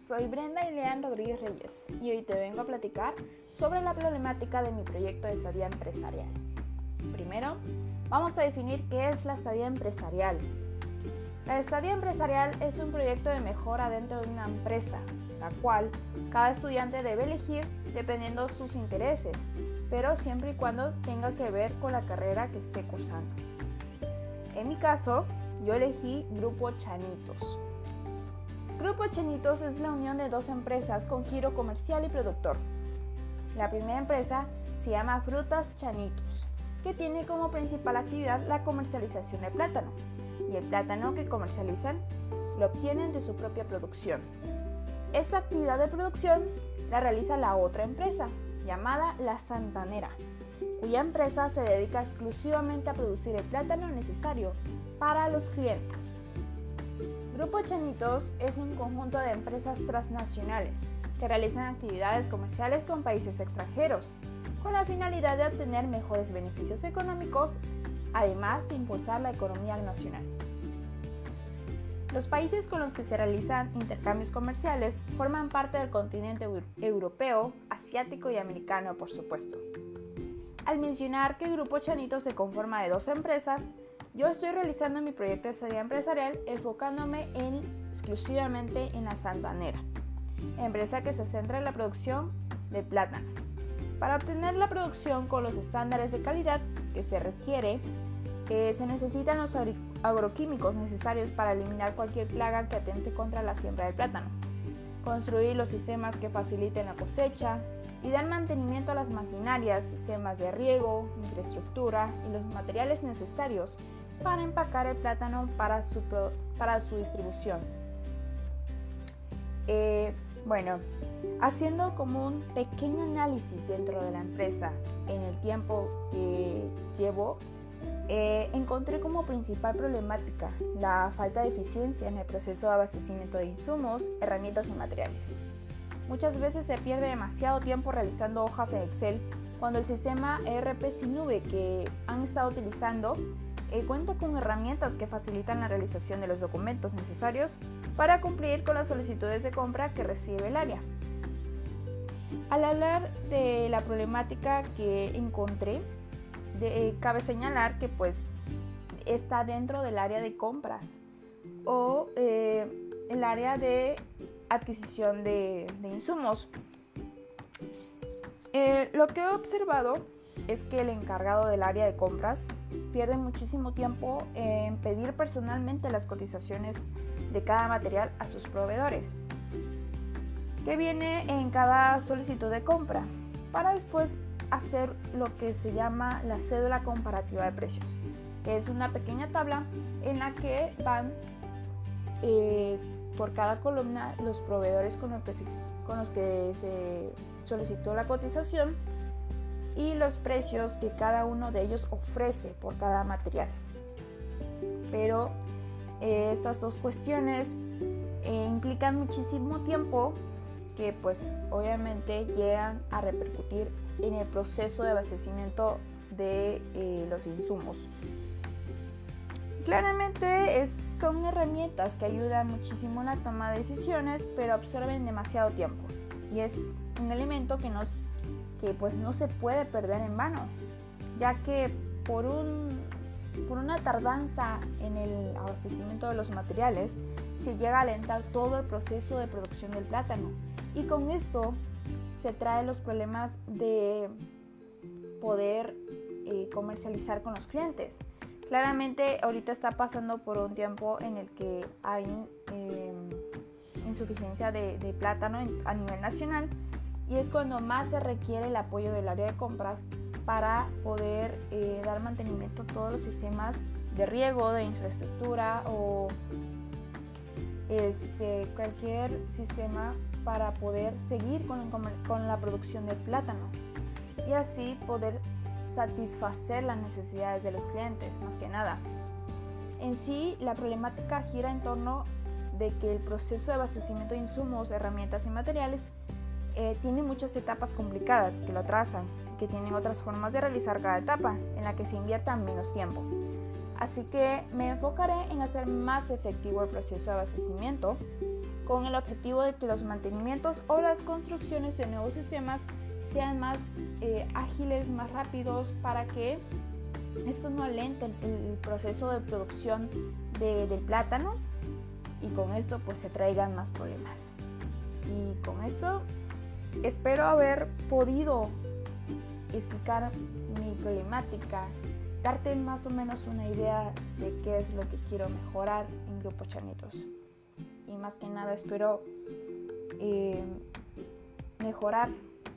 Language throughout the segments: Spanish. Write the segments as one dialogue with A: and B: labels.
A: soy Brenda Ileán Rodríguez Reyes y hoy te vengo a platicar sobre la problemática de mi proyecto de estadía empresarial. Primero, vamos a definir qué es la estadía empresarial. La estadía empresarial es un proyecto de mejora dentro de una empresa, la cual cada estudiante debe elegir dependiendo sus intereses, pero siempre y cuando tenga que ver con la carrera que esté cursando. En mi caso, yo elegí Grupo Chanitos. Grupo Chanitos es la unión de dos empresas con giro comercial y productor. La primera empresa se llama Frutas Chanitos, que tiene como principal actividad la comercialización de plátano, y el plátano que comercializan lo obtienen de su propia producción. Esta actividad de producción la realiza la otra empresa, llamada La Santanera, cuya empresa se dedica exclusivamente a producir el plátano necesario para los clientes. Grupo Chanitos es un conjunto de empresas transnacionales que realizan actividades comerciales con países extranjeros, con la finalidad de obtener mejores beneficios económicos, además de impulsar la economía nacional. Los países con los que se realizan intercambios comerciales forman parte del continente europeo, asiático y americano, por supuesto. Al mencionar que el Grupo Chanito se conforma de dos empresas, yo estoy realizando mi proyecto de estadía empresarial enfocándome en, exclusivamente en la Santanera, empresa que se centra en la producción de plátano. Para obtener la producción con los estándares de calidad que se requiere, eh, se necesitan los agroquímicos necesarios para eliminar cualquier plaga que atente contra la siembra del plátano, construir los sistemas que faciliten la cosecha y dar mantenimiento a las maquinarias, sistemas de riego, infraestructura y los materiales necesarios para empacar el plátano para su, para su distribución. Eh, bueno, haciendo como un pequeño análisis dentro de la empresa en el tiempo que llevo, eh, encontré como principal problemática la falta de eficiencia en el proceso de abastecimiento de insumos, herramientas y materiales. Muchas veces se pierde demasiado tiempo realizando hojas en Excel cuando el sistema ERP sin nube que han estado utilizando eh, cuenta con herramientas que facilitan la realización de los documentos necesarios para cumplir con las solicitudes de compra que recibe el área. Al hablar de la problemática que encontré, eh, cabe señalar que pues está dentro del área de compras o eh, el área de adquisición de, insumos. lo que he observado es que el encargado del área de compras pierde muchísimo tiempo en pedir personalmente las cotizaciones de cada material a sus proveedores, que viene en cada solicitud de compra, para después hacer lo que se llama la cédula comparativa de precios, que es una pequeña tabla en la que van eh, por cada columna los proveedores con los que con los que se solicitó la cotización y los precios que cada uno de ellos ofrece por cada material. Pero eh, estas dos cuestiones eh, implican muchísimo tiempo que pues obviamente llegan a repercutir en el proceso de abastecimiento de eh, los insumos. Claramente son herramientas que ayudan muchísimo en la toma de decisiones, pero absorben demasiado tiempo y es un elemento que nos que pues no se puede perder en vano, ya que por, un, por una tardanza en el abastecimiento de los materiales se llega a alentar todo el proceso de producción del plátano y con esto se traen los problemas de poder eh, comercializar con los clientes. Claramente ahorita está pasando por un tiempo en el que hay em, insuficiencia de plátano a nivel nacional y es cuando más se requiere el apoyo del área de compras para poder eh, dar mantenimiento a todos los sistemas de riego, de infraestructura o este, cualquier sistema para poder seguir con, con la producción de plátano y así poder satisfacer las necesidades de los clientes, más que nada. En sí, la problemática gira en torno de que el proceso de abastecimiento de insumos, herramientas y materiales eh, tiene muchas etapas complicadas que lo atrasan, que tienen otras formas de realizar cada etapa en la que se invierta menos tiempo. Así que me enfocaré en hacer más efectivo el proceso de abastecimiento con el objetivo de que los mantenimientos o las construcciones de nuevos sistemas sean más eh, ágiles, más rápidos, para que esto no alente el, proceso de producción del plátano y con esto pues se traigan más problemas. Y con esto espero haber podido explicar mi problemática, darte más o menos una idea de qué es lo que quiero mejorar en Grupo Chanitos. Y más que nada espero eh, mejorar,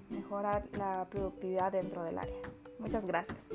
A: mejorar la productividad dentro del área. Muchas gracias.